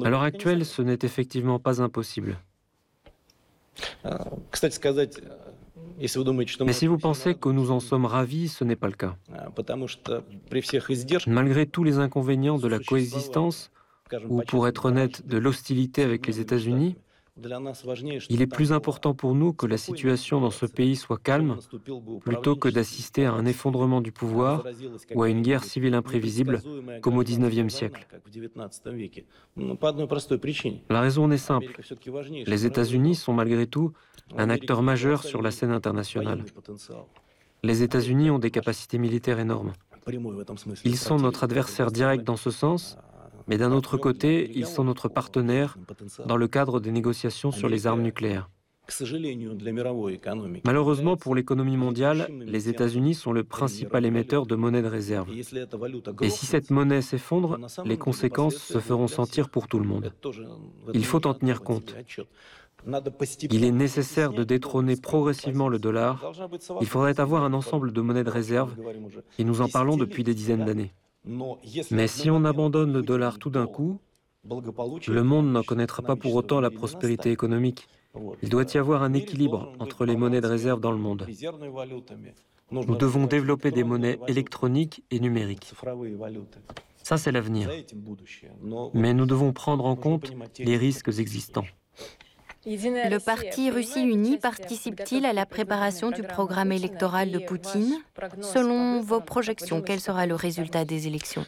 À l'heure actuelle, ce n'est effectivement pas impossible. Mais si vous pensez que nous en sommes ravis, ce n'est pas le cas. Malgré tous les inconvénients de la coexistence, ou pour être honnête, de l'hostilité avec les États-Unis, il est plus important pour nous que la situation dans ce pays soit calme plutôt que d'assister à un effondrement du pouvoir ou à une guerre civile imprévisible comme au XIXe siècle. La raison est simple. Les États-Unis sont malgré tout un acteur majeur sur la scène internationale. Les États-Unis ont des capacités militaires énormes. Ils sont notre adversaire direct dans ce sens mais d'un autre côté, ils sont notre partenaire dans le cadre des négociations sur les armes nucléaires. Malheureusement pour l'économie mondiale, les États-Unis sont le principal émetteur de monnaie de réserve. Et si cette monnaie s'effondre, les conséquences se feront sentir pour tout le monde. Il faut en tenir compte. Il est nécessaire de détrôner progressivement le dollar. Il faudrait avoir un ensemble de monnaies de réserve, et nous en parlons depuis des dizaines d'années. Mais si on abandonne le dollar tout d'un coup, le monde n'en connaîtra pas pour autant la prospérité économique. Il doit y avoir un équilibre entre les monnaies de réserve dans le monde. Nous devons développer des monnaies électroniques et numériques. Ça, c'est l'avenir. Mais nous devons prendre en compte les risques existants. Le parti Russie Unie participe-t-il à la préparation du programme électoral de Poutine Selon vos projections, quel sera le résultat des élections?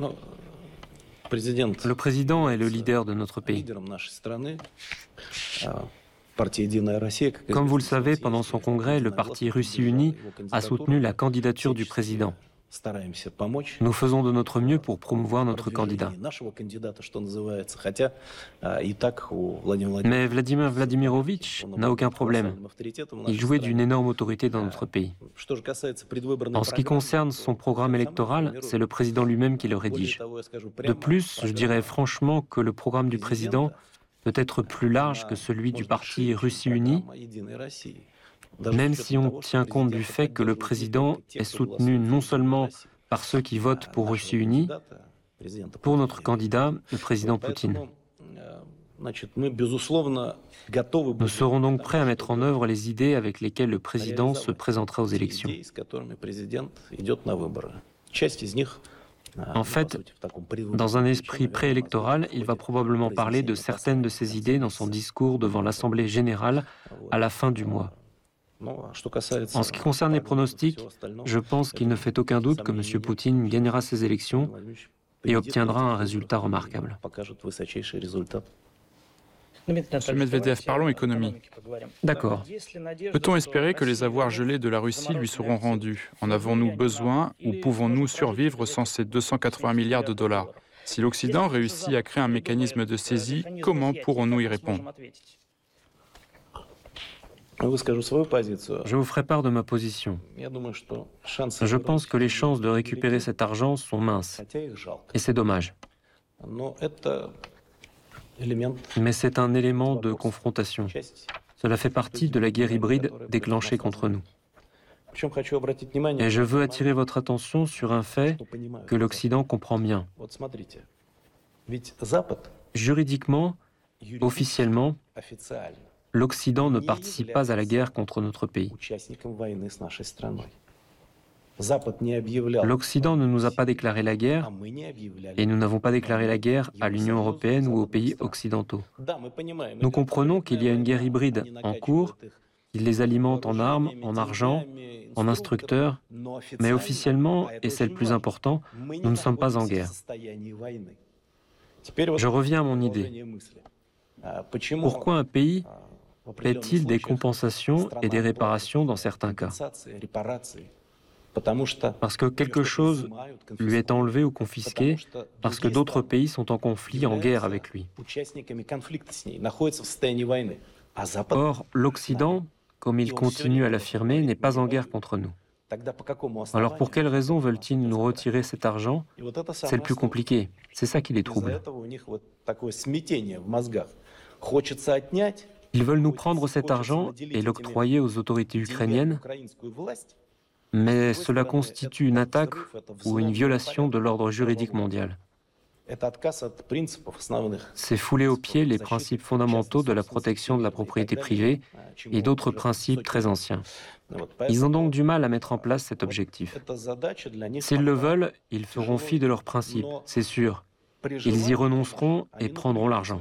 Le président est le leader de notre pays. Comme vous le savez, pendant son congrès, le parti Russie Unie a soutenu la candidature du président. Nous faisons de notre mieux pour promouvoir notre candidat. Mais Vladimir Vladimirovitch n'a aucun problème. Il jouait d'une énorme autorité dans notre pays. En ce qui concerne son programme électoral, c'est le président lui-même qui le rédige. De plus, je dirais franchement que le programme du président peut être plus large que celui du parti Russie Unie même si on tient compte du fait que le président est soutenu non seulement par ceux qui votent pour Russie unie, pour notre candidat, le président Poutine. Nous serons donc prêts à mettre en œuvre les idées avec lesquelles le président se présentera aux élections. En fait, dans un esprit préélectoral, il va probablement parler de certaines de ces idées dans son discours devant l'Assemblée générale à la fin du mois. En ce qui concerne les pronostics, je pense qu'il ne fait aucun doute que M. Poutine gagnera ses élections et obtiendra un résultat remarquable. Monsieur Medvedev, parlons économie. D'accord. Peut-on espérer que les avoirs gelés de la Russie lui seront rendus En avons-nous besoin ou pouvons-nous survivre sans ces 280 milliards de dollars Si l'Occident réussit à créer un mécanisme de saisie, comment pourrons-nous y répondre je vous ferai part de ma position. Je pense que les chances de récupérer cet argent sont minces. Et c'est dommage. Mais c'est un élément de confrontation. Cela fait partie de la guerre hybride déclenchée contre nous. Et je veux attirer votre attention sur un fait que l'Occident comprend bien. Juridiquement, officiellement, l'Occident ne participe pas à la guerre contre notre pays. L'Occident ne nous a pas déclaré la guerre et nous n'avons pas déclaré la guerre à l'Union européenne ou aux pays occidentaux. Nous comprenons qu'il y a une guerre hybride en cours qui les alimente en armes, en argent, en instructeurs, mais officiellement, et c'est le plus important, nous ne sommes pas en guerre. Je reviens à mon idée. Pourquoi un pays paie-t-il des compensations et des réparations dans certains cas Parce que quelque chose lui est enlevé ou confisqué, parce que d'autres pays sont en conflit, en guerre avec lui. Or, l'Occident, comme il continue à l'affirmer, n'est pas en guerre contre nous. Alors pour quelles raisons veulent-ils nous retirer cet argent C'est le plus compliqué. C'est ça qui les trouble. Ils veulent nous prendre cet argent et l'octroyer aux autorités ukrainiennes, mais cela constitue une attaque ou une violation de l'ordre juridique mondial. C'est fouler aux pieds les principes fondamentaux de la protection de la propriété privée et d'autres principes très anciens. Ils ont donc du mal à mettre en place cet objectif. S'ils le veulent, ils feront fi de leurs principes, c'est sûr. Ils y renonceront et prendront l'argent.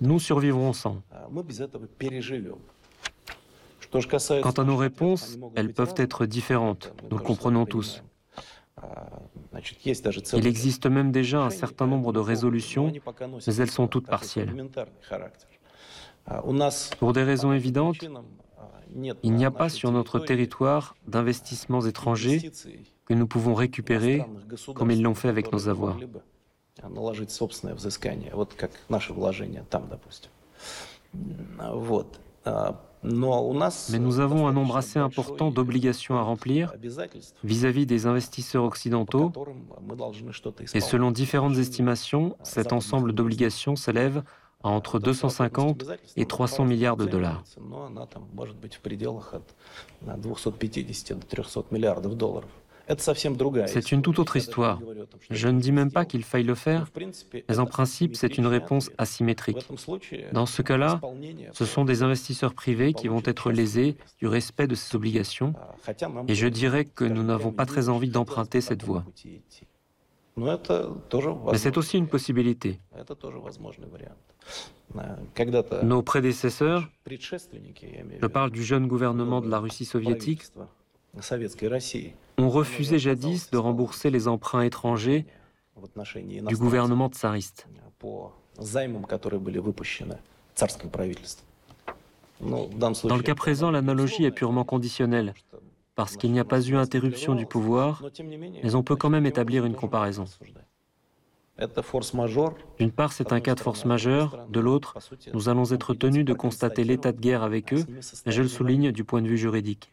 Nous survivrons sans. Quant à nos réponses, elles peuvent être différentes, nous le comprenons tous. Il existe même déjà un certain nombre de résolutions, mais elles sont toutes partielles. Pour des raisons évidentes, il n'y a pas sur notre territoire d'investissements étrangers que nous pouvons récupérer comme ils l'ont fait avec nos avoirs. Mais nous avons un nombre assez important d'obligations à remplir vis-à-vis des investisseurs occidentaux. et selon différentes estimations, cet ensemble d'obligations s'élève à entre 250 et 300 milliards de dollars. C'est une toute autre histoire. Je ne dis même pas qu'il faille le faire, mais en principe, c'est une réponse asymétrique. Dans ce cas-là, ce sont des investisseurs privés qui vont être lésés du respect de ces obligations, et je dirais que nous n'avons pas très envie d'emprunter cette voie. Mais c'est aussi une possibilité. Nos prédécesseurs, je parle du jeune gouvernement de la Russie soviétique, ont refusé jadis de rembourser les emprunts étrangers du gouvernement tsariste. Dans le cas présent, l'analogie est purement conditionnelle, parce qu'il n'y a pas eu interruption du pouvoir, mais on peut quand même établir une comparaison. D'une part, c'est un cas de force majeure, de l'autre, nous allons être tenus de constater l'état de guerre avec eux, je le souligne du point de vue juridique.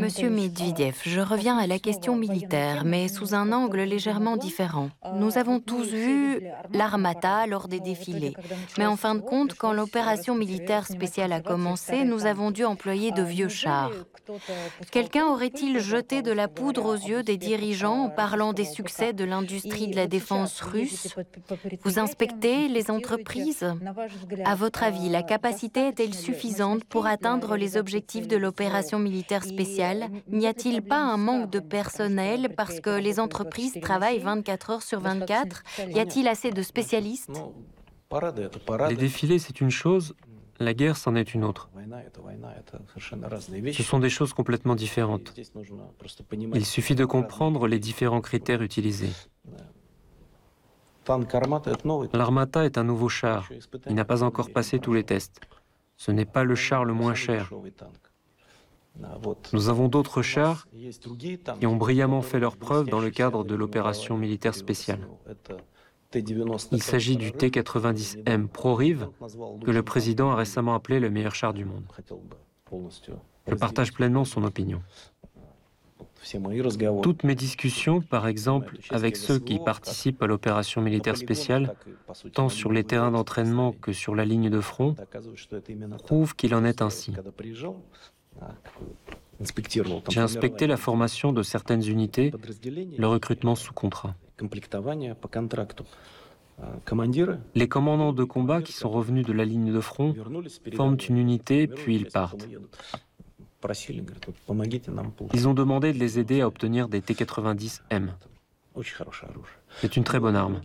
Monsieur Medvedev, je reviens à la question militaire, mais sous un angle légèrement différent. Nous avons tous vu l'armata lors des défilés. Mais en fin de compte, quand l'opération militaire spéciale a commencé, nous avons dû employer de vieux chars. Quelqu'un aurait-il jeté de la poudre aux yeux des dirigeants en parlant des succès de l'industrie de la défense russe? Vous inspectez les entreprises? À votre avis, la capacité est-elle suffisante pour atteindre les objectifs de l'opération militaire spéciale N'y a-t-il pas un manque de personnel parce que les entreprises travaillent 24 heures sur 24 Y a-t-il assez de spécialistes? Les défilés, c'est une chose, la guerre, c'en est une autre. Ce sont des choses complètement différentes. Il suffit de comprendre les différents critères utilisés. L'Armata est un nouveau char. Il n'a pas encore passé tous les tests. Ce n'est pas le char le moins cher. Nous avons d'autres chars qui ont brillamment fait leurs preuves dans le cadre de l'opération militaire spéciale. Il s'agit du T-90M ProRive que le président a récemment appelé le meilleur char du monde. Je partage pleinement son opinion. Toutes mes discussions, par exemple, avec ceux qui participent à l'opération militaire spéciale, tant sur les terrains d'entraînement que sur la ligne de front, prouvent qu'il en est ainsi. J'ai inspecté la formation de certaines unités, le recrutement sous contrat. Les commandants de combat qui sont revenus de la ligne de front forment une unité, puis ils partent. Ils ont demandé de les aider à obtenir des T-90M. C'est une très bonne arme.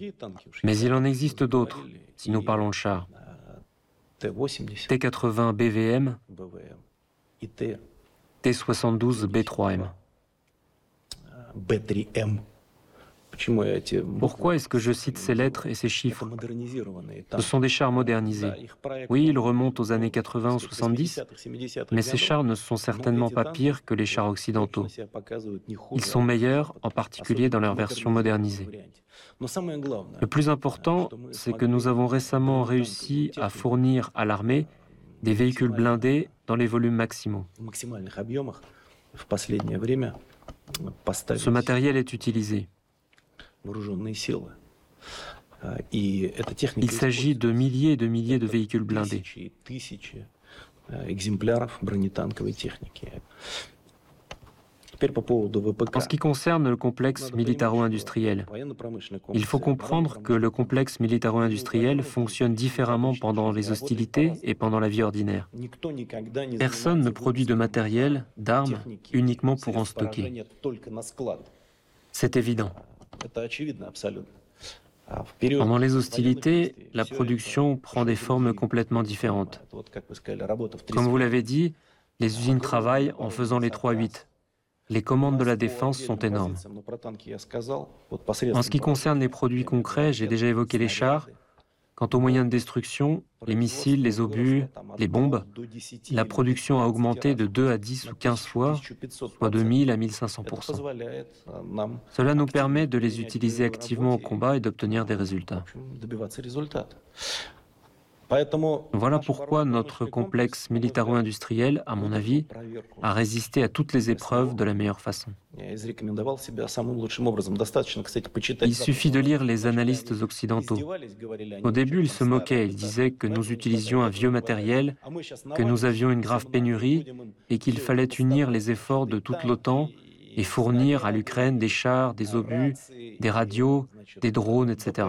Mais il en existe d'autres, si nous parlons de chars. T-80 BVM, T-72 B3M. Pourquoi est-ce que je cite ces lettres et ces chiffres? Ce sont des chars modernisés. Oui, ils remontent aux années 80 ou 70, mais ces chars ne sont certainement pas pires que les chars occidentaux. Ils sont meilleurs, en particulier dans leur version modernisée. Le plus important, c'est que nous avons récemment réussi à fournir à l'armée des véhicules blindés dans les volumes maximaux. Ce matériel est utilisé. Il s'agit de milliers et de milliers de véhicules blindés. En ce qui concerne le complexe militaro-industriel, il faut comprendre que le complexe militaro-industriel fonctionne différemment pendant les hostilités et pendant la vie ordinaire. Personne ne produit de matériel, d'armes, uniquement pour en stocker. C'est évident. Pendant les hostilités, la production prend des formes complètement différentes. Comme vous l'avez dit, les usines travaillent en faisant les 3-8. Les commandes de la défense sont énormes. En ce qui concerne les produits concrets, j'ai déjà évoqué les chars. Quant aux moyens de destruction, les missiles, les obus, les bombes, la production a augmenté de 2 à 10 ou 15 fois, soit de 1000 à 1500% Cela nous permet de les utiliser activement au combat et d'obtenir des résultats. Voilà pourquoi notre complexe militaro-industriel, à mon avis, a résisté à toutes les épreuves de la meilleure façon. Il suffit de lire les analystes occidentaux. Au début, ils se moquaient, ils disaient que nous utilisions un vieux matériel, que nous avions une grave pénurie et qu'il fallait unir les efforts de toute l'OTAN et fournir à l'Ukraine des chars, des obus, des radios, des drones, etc.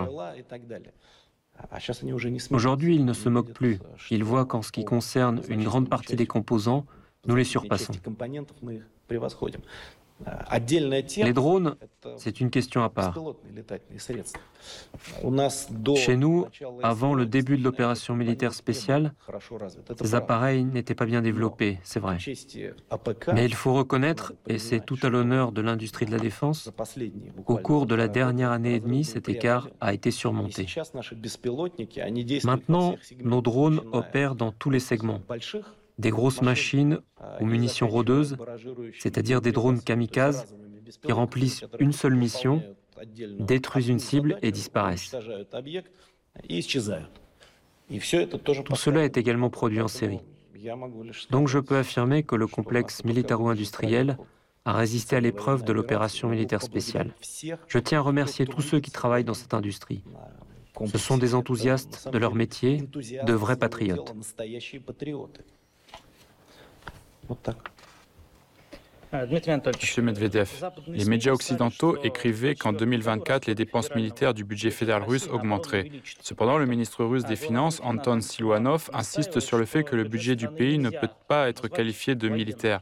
Aujourd'hui, ils ne se moquent plus. Ils voient qu'en ce qui concerne une grande partie des composants, nous les surpassons. Les drones, c'est une question à part. Chez nous, avant le début de l'opération militaire spéciale, ces appareils n'étaient pas bien développés, c'est vrai. Mais il faut reconnaître, et c'est tout à l'honneur de l'industrie de la défense, qu'au cours de la dernière année et demie, cet écart a été surmonté. Maintenant, nos drones opèrent dans tous les segments des grosses machines aux munitions rôdeuses, c'est-à-dire des drones kamikazes qui remplissent une seule mission, détruisent une cible et disparaissent. Tout cela est également produit en série. Donc je peux affirmer que le complexe militaro-industriel a résisté à l'épreuve de l'opération militaire spéciale. Je tiens à remercier tous ceux qui travaillent dans cette industrie. Ce sont des enthousiastes de leur métier, de vrais patriotes. Monsieur Medvedev, les médias occidentaux écrivaient qu'en 2024, les dépenses militaires du budget fédéral russe augmenteraient. Cependant, le ministre russe des Finances, Anton Siluanov, insiste sur le fait que le budget du pays ne peut pas être qualifié de militaire.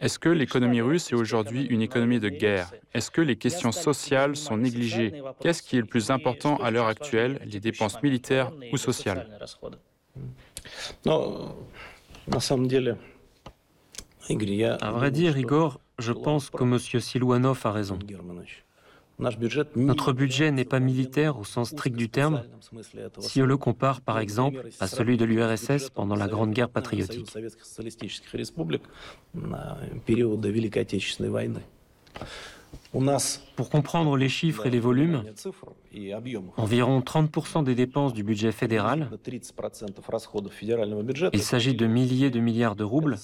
Est-ce que l'économie russe est aujourd'hui une économie de guerre? Est-ce que les questions sociales sont négligées? Qu'est-ce qui est le plus important à l'heure actuelle, les dépenses militaires ou sociales? À vrai dire, Igor, je pense que M. Silouanov a raison. Notre budget n'est pas militaire au sens strict du terme si on le compare par exemple à celui de l'URSS pendant la Grande Guerre patriotique. Pour comprendre les chiffres et les volumes, environ 30% des dépenses du budget fédéral, il s'agit de milliers de milliards de roubles,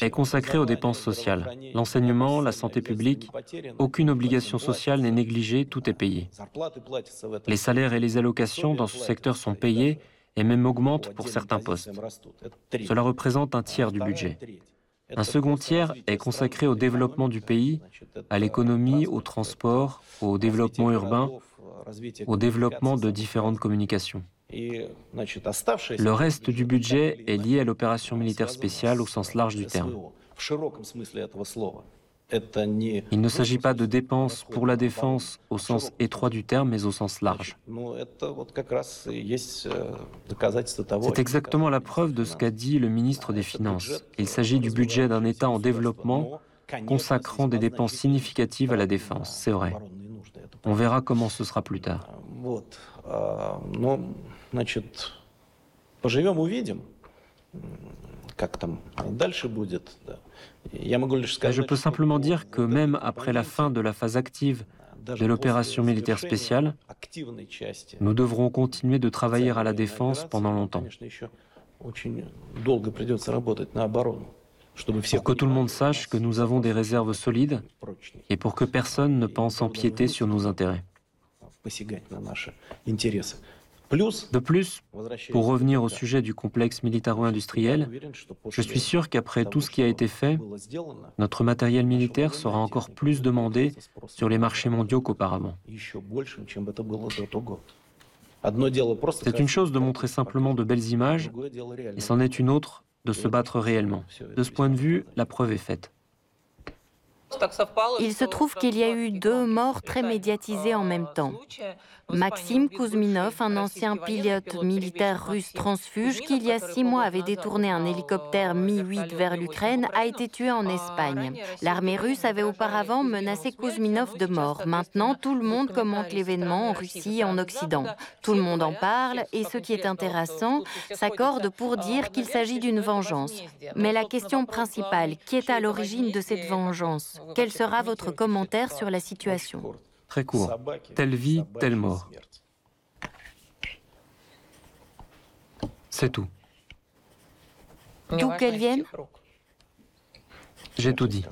est consacré aux dépenses sociales. L'enseignement, la santé publique, aucune obligation sociale n'est négligée, tout est payé. Les salaires et les allocations dans ce secteur sont payés et même augmentent pour certains postes. Cela représente un tiers du budget. Un second tiers est consacré au développement du pays, à l'économie, au transport, au développement urbain, au développement de différentes communications. Le reste du budget est lié à l'opération militaire spéciale au sens large du terme. Il ne s'agit pas de dépenses pour la défense au sens étroit du terme, mais au sens large. C'est exactement la preuve de ce qu'a dit le ministre des Finances. Il s'agit du budget d'un État en développement consacrant des dépenses significatives à la défense. C'est vrai. On verra comment ce sera plus tard. Je peux simplement dire que même après la fin de la phase active de l'opération militaire spéciale, nous devrons continuer de travailler à la défense pendant longtemps. pour que tout le monde sache que nous avons des réserves solides et pour que personne ne pense empiéter sur nos intérêts. De plus, pour revenir au sujet du complexe militaro-industriel, je suis sûr qu'après tout ce qui a été fait, notre matériel militaire sera encore plus demandé sur les marchés mondiaux qu'auparavant. C'est une chose de montrer simplement de belles images, et c'en est une autre de se battre réellement. De ce point de vue, la preuve est faite. Il se trouve qu'il y a eu deux morts très médiatisées en même temps. Maxime Kouzminov, un ancien pilote militaire russe transfuge qui, il y a six mois, avait détourné un hélicoptère Mi-8 vers l'Ukraine, a été tué en Espagne. L'armée russe avait auparavant menacé Kouzminov de mort. Maintenant, tout le monde commente l'événement en Russie et en Occident. Tout le monde en parle et ce qui est intéressant, s'accorde pour dire qu'il s'agit d'une vengeance. Mais la question principale, qui est à l'origine de cette vengeance? Quel sera votre commentaire sur la situation? Très court. Telle vie, telle mort. C'est tout. D'où qu'elle vienne? J'ai tout dit.